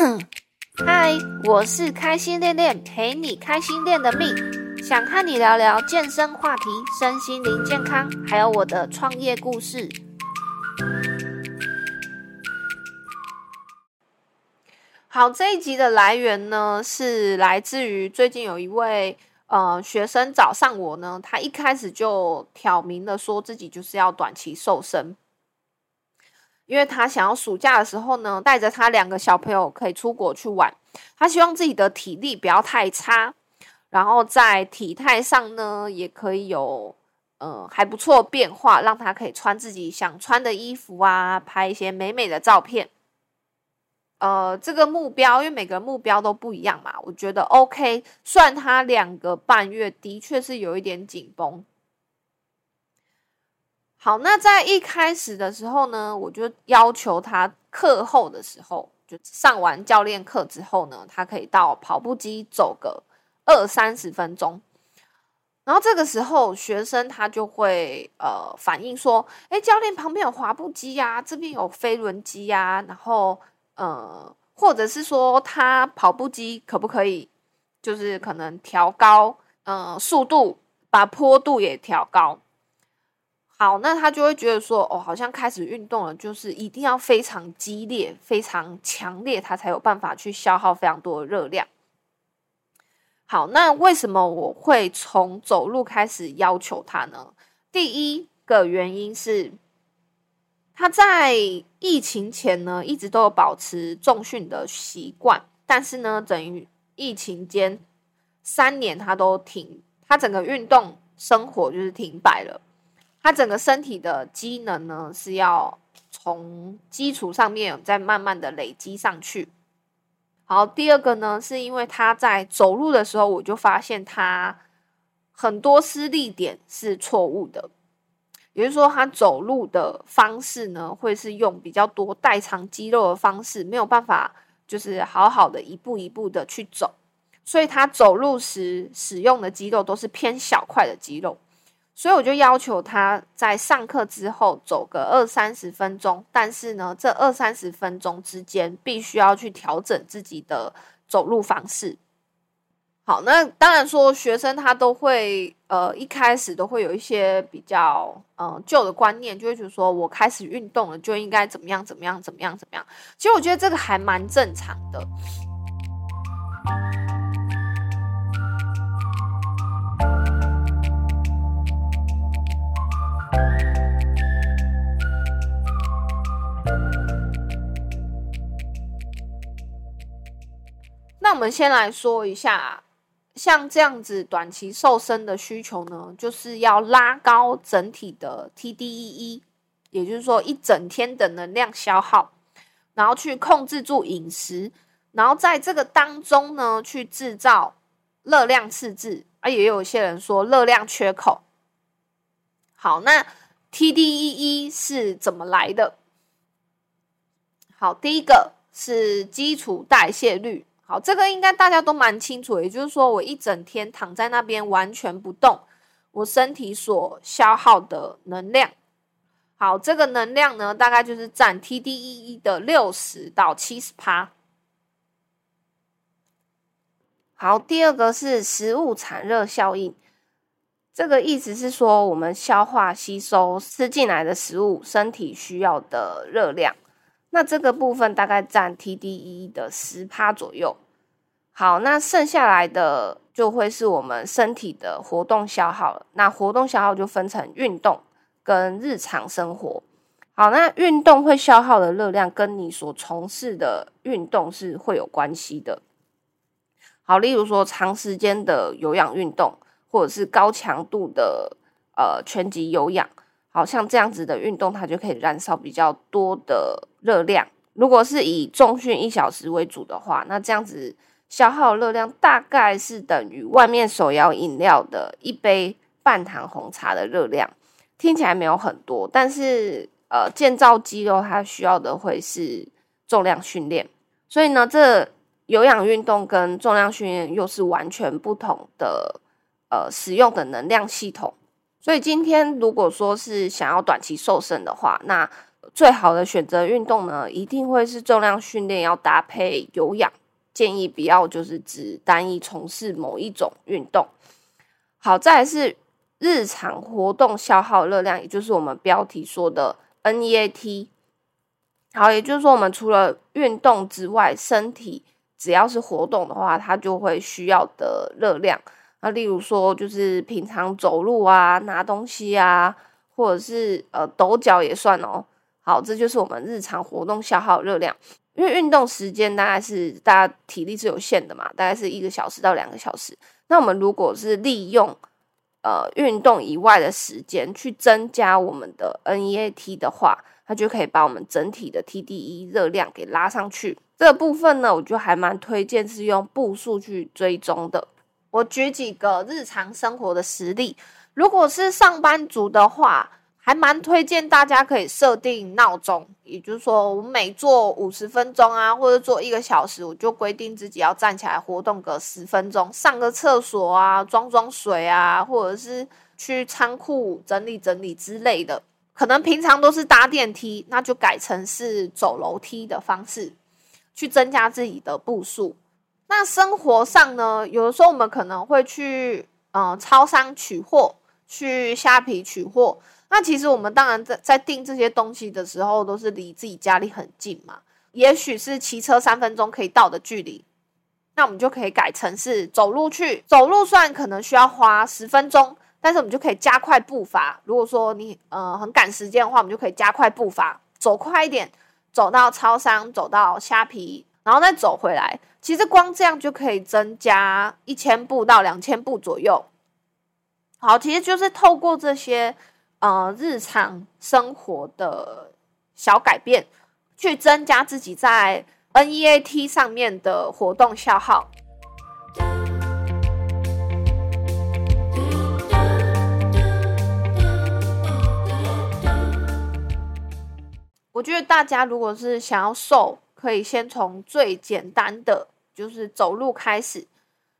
嗨，我是开心练练，陪你开心练的命，想和你聊聊健身话题、身心灵健康，还有我的创业故事。好，这一集的来源呢，是来自于最近有一位呃学生找上我呢，他一开始就挑明了说自己就是要短期瘦身。因为他想要暑假的时候呢，带着他两个小朋友可以出国去玩。他希望自己的体力不要太差，然后在体态上呢也可以有呃还不错变化，让他可以穿自己想穿的衣服啊，拍一些美美的照片。呃，这个目标，因为每个目标都不一样嘛，我觉得 OK。算他两个半月，的确是有一点紧绷。好，那在一开始的时候呢，我就要求他课后的时候，就上完教练课之后呢，他可以到跑步机走个二三十分钟。然后这个时候，学生他就会呃反映说：“哎，教练旁边有滑步机呀，这边有飞轮机呀。”然后呃，或者是说他跑步机可不可以，就是可能调高呃速度，把坡度也调高。好，那他就会觉得说，哦，好像开始运动了，就是一定要非常激烈、非常强烈，他才有办法去消耗非常多的热量。好，那为什么我会从走路开始要求他呢？第一个原因是，他在疫情前呢，一直都有保持重训的习惯，但是呢，等于疫情间三年他都停，他整个运动生活就是停摆了。他整个身体的机能呢，是要从基础上面再慢慢的累积上去。好，第二个呢，是因为他在走路的时候，我就发现他很多施力点是错误的，也就是说，他走路的方式呢，会是用比较多代偿肌肉的方式，没有办法就是好好的一步一步的去走，所以他走路时使用的肌肉都是偏小块的肌肉。所以我就要求他在上课之后走个二三十分钟，但是呢，这二三十分钟之间必须要去调整自己的走路方式。好，那当然说学生他都会呃一开始都会有一些比较嗯旧的观念，就会觉得说我开始运动了就应该怎么样怎么样怎么样怎么样。其实我觉得这个还蛮正常的。我们先来说一下，像这样子短期瘦身的需求呢，就是要拉高整体的 TDEE，也就是说一整天的能量消耗，然后去控制住饮食，然后在这个当中呢，去制造热量赤字，啊，也有一些人说热量缺口。好，那 TDEE 是怎么来的？好，第一个是基础代谢率。好，这个应该大家都蛮清楚，也就是说，我一整天躺在那边完全不动，我身体所消耗的能量。好，这个能量呢，大概就是占 TDEE 的六十到七十趴。好，第二个是食物产热效应，这个意思是说，我们消化吸收吃进来的食物，身体需要的热量。那这个部分大概占 TDE 的十趴左右。好，那剩下来的就会是我们身体的活动消耗了。那活动消耗就分成运动跟日常生活。好，那运动会消耗的热量跟你所从事的运动是会有关系的。好，例如说长时间的有氧运动，或者是高强度的呃拳击有氧。好像这样子的运动，它就可以燃烧比较多的热量。如果是以重训一小时为主的话，那这样子消耗热量大概是等于外面手摇饮料的一杯半糖红茶的热量。听起来没有很多，但是呃，建造肌肉它需要的会是重量训练，所以呢，这有氧运动跟重量训练又是完全不同的呃使用的能量系统。所以今天如果说是想要短期瘦身的话，那最好的选择运动呢，一定会是重量训练要搭配有氧，建议不要就是只单一从事某一种运动。好，再来是日常活动消耗热量，也就是我们标题说的 NEAT。好，也就是说，我们除了运动之外，身体只要是活动的话，它就会需要的热量。那例如说，就是平常走路啊、拿东西啊，或者是呃抖脚也算哦。好，这就是我们日常活动消耗热量。因为运动时间大概是大家体力是有限的嘛，大概是一个小时到两个小时。那我们如果是利用呃运动以外的时间去增加我们的 NEAT 的话，它就可以把我们整体的 TDE 热量给拉上去。这个部分呢，我就还蛮推荐是用步数去追踪的。我举几个日常生活的实例。如果是上班族的话，还蛮推荐大家可以设定闹钟，也就是说，我每做五十分钟啊，或者做一个小时，我就规定自己要站起来活动个十分钟，上个厕所啊，装装水啊，或者是去仓库整理整理之类的。可能平常都是搭电梯，那就改成是走楼梯的方式，去增加自己的步数。那生活上呢，有的时候我们可能会去嗯超商取货，去虾皮取货。那其实我们当然在在订这些东西的时候，都是离自己家里很近嘛，也许是骑车三分钟可以到的距离，那我们就可以改成是走路去。走路虽然可能需要花十分钟。但是我们就可以加快步伐。如果说你呃很赶时间的话，我们就可以加快步伐，走快一点，走到超商，走到虾皮，然后再走回来。其实光这样就可以增加一千步到两千步左右。好，其实就是透过这些呃日常生活的小改变，去增加自己在 NEAT 上面的活动消耗。我觉得大家如果是想要瘦，可以先从最简单的，就是走路开始。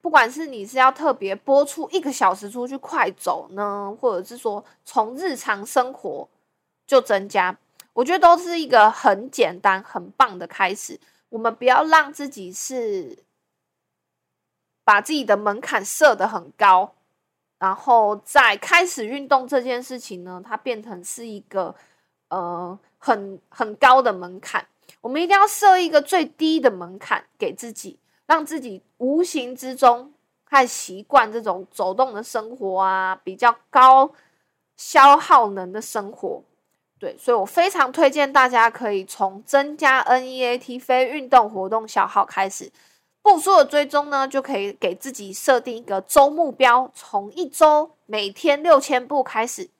不管是你是要特别播出一个小时出去快走呢，或者是说从日常生活就增加，我觉得都是一个很简单、很棒的开始。我们不要让自己是把自己的门槛设得很高，然后在开始运动这件事情呢，它变成是一个呃。很很高的门槛，我们一定要设一个最低的门槛给自己，让自己无形之中开始习惯这种走动的生活啊，比较高消耗能的生活。对，所以我非常推荐大家可以从增加 NEAT 非运动活动消耗开始，步数的追踪呢，就可以给自己设定一个周目标，从一周每天六千步开始，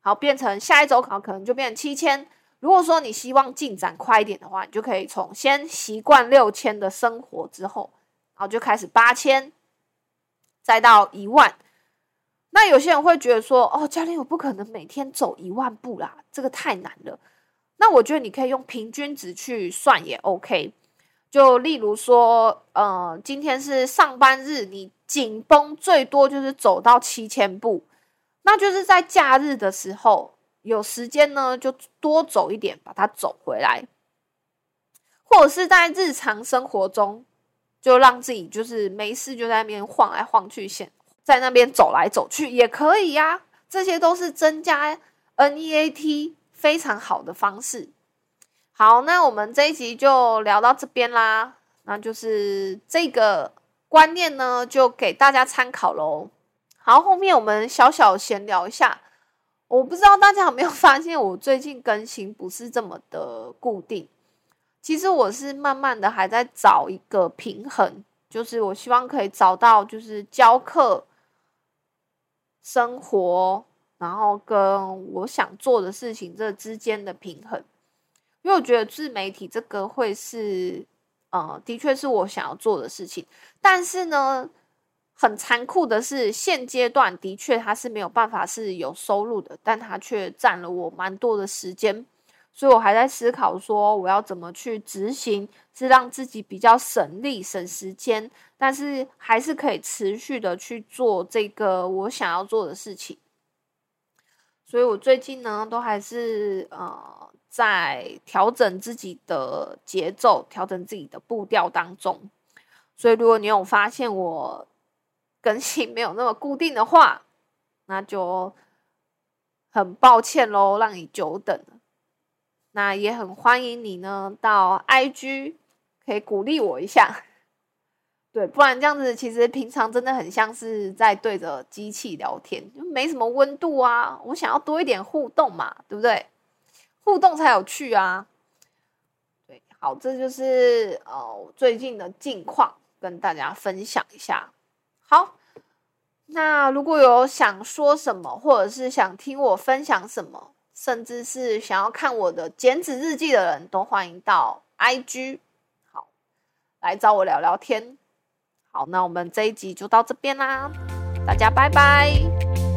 好变成下一周考可能就变成七千。如果说你希望进展快一点的话，你就可以从先习惯六千的生活之后，然后就开始八千，再到一万。那有些人会觉得说：“哦，教练，我不可能每天走一万步啦，这个太难了。”那我觉得你可以用平均值去算也 OK。就例如说，呃，今天是上班日，你紧绷最多就是走到七千步，那就是在假日的时候。有时间呢，就多走一点，把它走回来，或者是在日常生活中，就让自己就是没事就在那边晃来晃去，先在那边走来走去也可以呀。这些都是增加 NEAT 非常好的方式。好，那我们这一集就聊到这边啦。那就是这个观念呢，就给大家参考喽。好，后面我们小小闲聊一下。我不知道大家有没有 发现，我最近更新不是这么的固定。其实我是慢慢的还在找一个平衡，就是我希望可以找到就是教课、生活，然后跟我想做的事情这之间的平衡。因为我觉得自媒体这个会是，呃，的确是我想要做的事情，但是呢。很残酷的是，现阶段的确他是没有办法是有收入的，但他却占了我蛮多的时间，所以我还在思考说我要怎么去执行，是让自己比较省力省时间，但是还是可以持续的去做这个我想要做的事情。所以我最近呢，都还是呃在调整自己的节奏、调整自己的步调当中。所以，如果你有发现我更新没有那么固定的话，那就很抱歉喽，让你久等了。那也很欢迎你呢，到 IG 可以鼓励我一下。对，不然这样子其实平常真的很像是在对着机器聊天，就没什么温度啊。我想要多一点互动嘛，对不对？互动才有趣啊。对，好，这就是呃最近的近况，跟大家分享一下。好，那如果有想说什么，或者是想听我分享什么，甚至是想要看我的减脂日记的人，都欢迎到 IG 好来找我聊聊天。好，那我们这一集就到这边啦，大家拜拜。